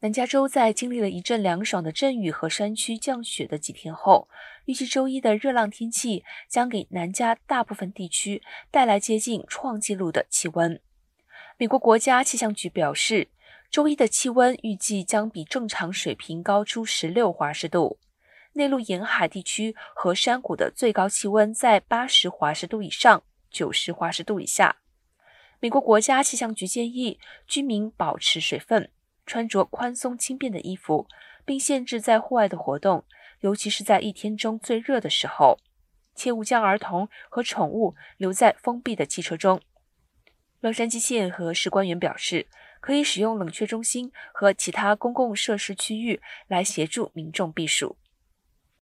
南加州在经历了一阵凉爽的阵雨和山区降雪的几天后，预计周一的热浪天气将给南加大部分地区带来接近创纪录的气温。美国国家气象局表示，周一的气温预计将比正常水平高出十六华氏度。内陆沿海地区和山谷的最高气温在八十华氏度以上，九十华氏度以下。美国国家气象局建议居民保持水分。穿着宽松轻便的衣服，并限制在户外的活动，尤其是在一天中最热的时候。切勿将儿童和宠物留在封闭的汽车中。洛杉矶县和市官员表示，可以使用冷却中心和其他公共设施区域来协助民众避暑。